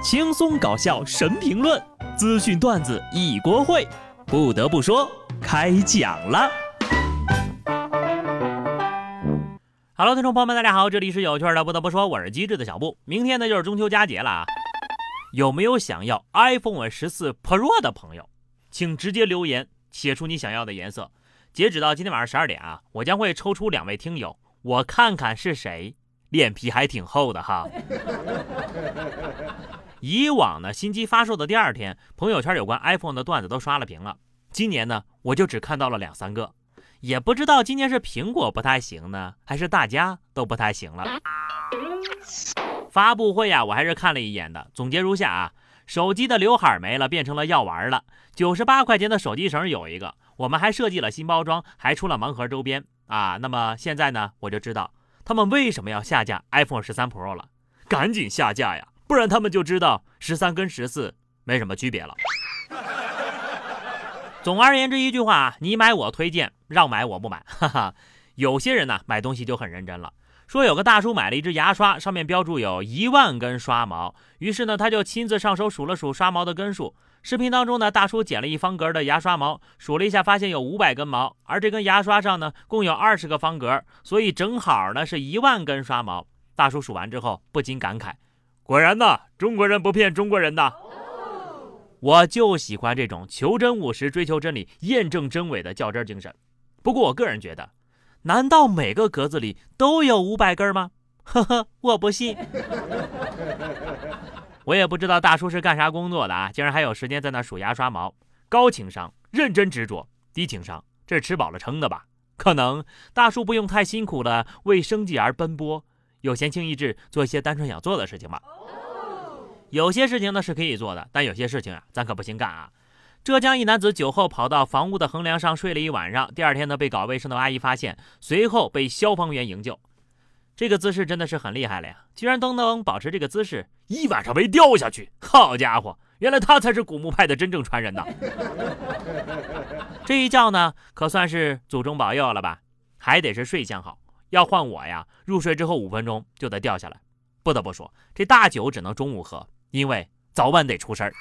轻松搞笑神评论，资讯段子一锅烩。不得不说，开讲了。Hello，听众朋友们，大家好，这里是有趣的。不得不说，我是机智的小布。明天呢就是中秋佳节了啊，有没有想要 iPhone 十四 Pro 的朋友，请直接留言写出你想要的颜色。截止到今天晚上十二点啊，我将会抽出两位听友，我看看是谁，脸皮还挺厚的哈。以往呢，新机发售的第二天，朋友圈有关 iPhone 的段子都刷了屏了。今年呢，我就只看到了两三个，也不知道今年是苹果不太行呢，还是大家都不太行了。发布会啊，我还是看了一眼的。总结如下啊：手机的刘海没了，变成了药丸了。九十八块钱的手机绳有一个，我们还设计了新包装，还出了盲盒周边啊。那么现在呢，我就知道他们为什么要下架 iPhone 十三 Pro 了，赶紧下架呀！不然他们就知道十三跟十四没什么区别了。总而言之一句话，你买我推荐，让买我不买。哈哈，有些人呢买东西就很认真了。说有个大叔买了一支牙刷，上面标注有一万根刷毛，于是呢他就亲自上手数了数刷毛的根数。视频当中呢，大叔剪了一方格的牙刷毛，数了一下，发现有五百根毛，而这根牙刷上呢共有二十个方格，所以正好呢是一万根刷毛。大叔数完之后不禁感慨。果然呢，中国人不骗中国人的。我就喜欢这种求真务实、追求真理、验证真伪的较真精神。不过我个人觉得，难道每个格子里都有五百根吗？呵呵，我不信。我也不知道大叔是干啥工作的啊，竟然还有时间在那数牙刷毛。高情商、认真执着；低情商，这是吃饱了撑的吧？可能大叔不用太辛苦的为生计而奔波。有闲情逸致做一些单纯想做的事情吧。有些事情呢是可以做的，但有些事情啊，咱可不行干啊。浙江一男子酒后跑到房屋的横梁上睡了一晚上，第二天呢被搞卫生的阿姨发现，随后被消防员营救。这个姿势真的是很厉害了呀，居然都能保持这个姿势一晚上没掉下去。好家伙，原来他才是古墓派的真正传人呐！这一觉呢，可算是祖宗保佑了吧？还得是睡相好。要换我呀，入睡之后五分钟就得掉下来。不得不说，这大酒只能中午喝，因为早晚得出事儿。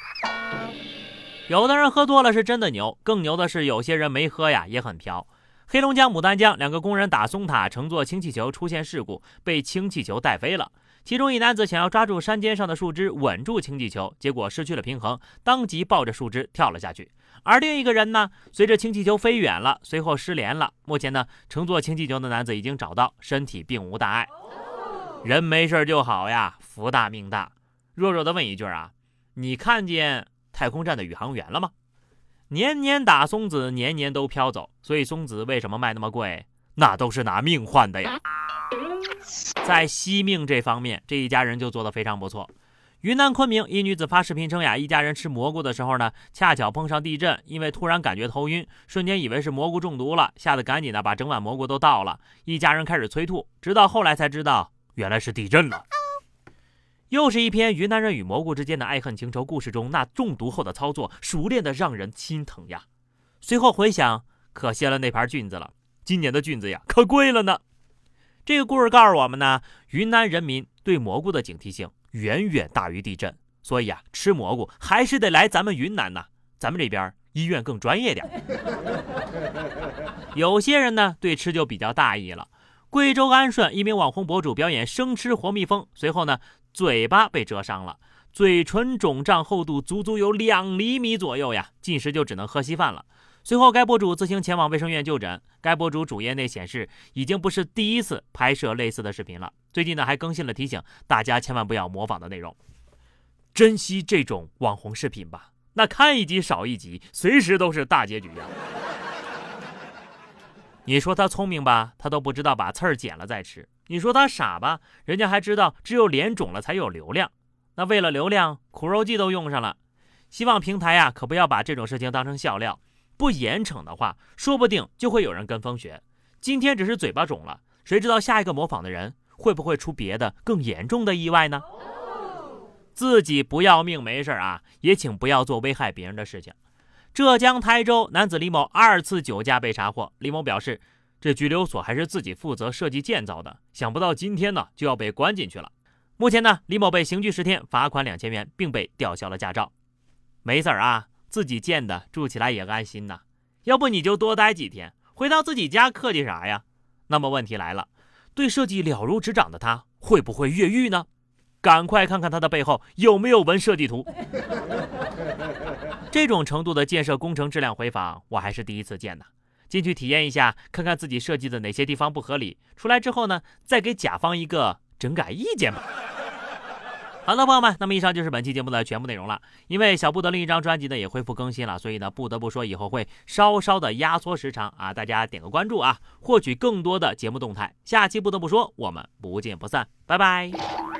有的人喝多了是真的牛，更牛的是有些人没喝呀也很飘。黑龙江牡丹江两个工人打松塔，乘坐氢气球出现事故，被氢气球带飞了。其中一男子想要抓住山尖上的树枝稳住氢气球，结果失去了平衡，当即抱着树枝跳了下去。而另一个人呢，随着氢气球飞远了，随后失联了。目前呢，乘坐氢气球的男子已经找到，身体并无大碍。人没事就好呀，福大命大。弱弱的问一句啊，你看见太空站的宇航员了吗？年年打松子，年年都飘走。所以松子为什么卖那么贵？那都是拿命换的呀。在惜命这方面，这一家人就做得非常不错。云南昆明一女子发视频称呀，一家人吃蘑菇的时候呢，恰巧碰上地震，因为突然感觉头晕，瞬间以为是蘑菇中毒了，吓得赶紧的把整碗蘑菇都倒了。一家人开始催吐，直到后来才知道原来是地震了。又是一篇云南人与蘑菇之间的爱恨情仇故事中，那中毒后的操作熟练的让人心疼呀。随后回想，可惜了那盘菌子了，今年的菌子呀可贵了呢。这个故事告诉我们呢，云南人民对蘑菇的警惕性。远远大于地震，所以啊，吃蘑菇还是得来咱们云南呐。咱们这边医院更专业点。有些人呢，对吃就比较大意了。贵州安顺一名网红博主表演生吃活蜜蜂，随后呢，嘴巴被蛰伤了，嘴唇肿胀，厚度足足有两厘米左右呀，进食就只能喝稀饭了。随后，该博主自行前往卫生院就诊。该博主主页内显示，已经不是第一次拍摄类似的视频了。最近呢，还更新了提醒大家千万不要模仿的内容。珍惜这种网红视频吧，那看一集少一集，随时都是大结局呀。你说他聪明吧，他都不知道把刺儿剪了再吃；你说他傻吧，人家还知道只有脸肿了才有流量。那为了流量，苦肉计都用上了。希望平台呀，可不要把这种事情当成笑料。不严惩的话，说不定就会有人跟风学。今天只是嘴巴肿了，谁知道下一个模仿的人会不会出别的更严重的意外呢？自己不要命没事啊，也请不要做危害别人的事情。浙江台州男子李某二次酒驾被查获，李某表示，这拘留所还是自己负责设计建造的，想不到今天呢就要被关进去了。目前呢，李某被刑拘十天，罚款两千元，并被吊销了驾照。没事儿啊，自己建的，住起来也安心呐。要不你就多待几天，回到自己家客气啥呀？那么问题来了，对设计了如指掌的他，会不会越狱呢？赶快看看他的背后有没有纹设计图。这种程度的建设工程质量回访，我还是第一次见呢。进去体验一下，看看自己设计的哪些地方不合理，出来之后呢，再给甲方一个整改意见吧。好的，朋友们，那么以上就是本期节目的全部内容了。因为小布的另一张专辑呢也恢复更新了，所以呢不得不说以后会稍稍的压缩时长啊，大家点个关注啊，获取更多的节目动态。下期不得不说，我们不见不散，拜拜。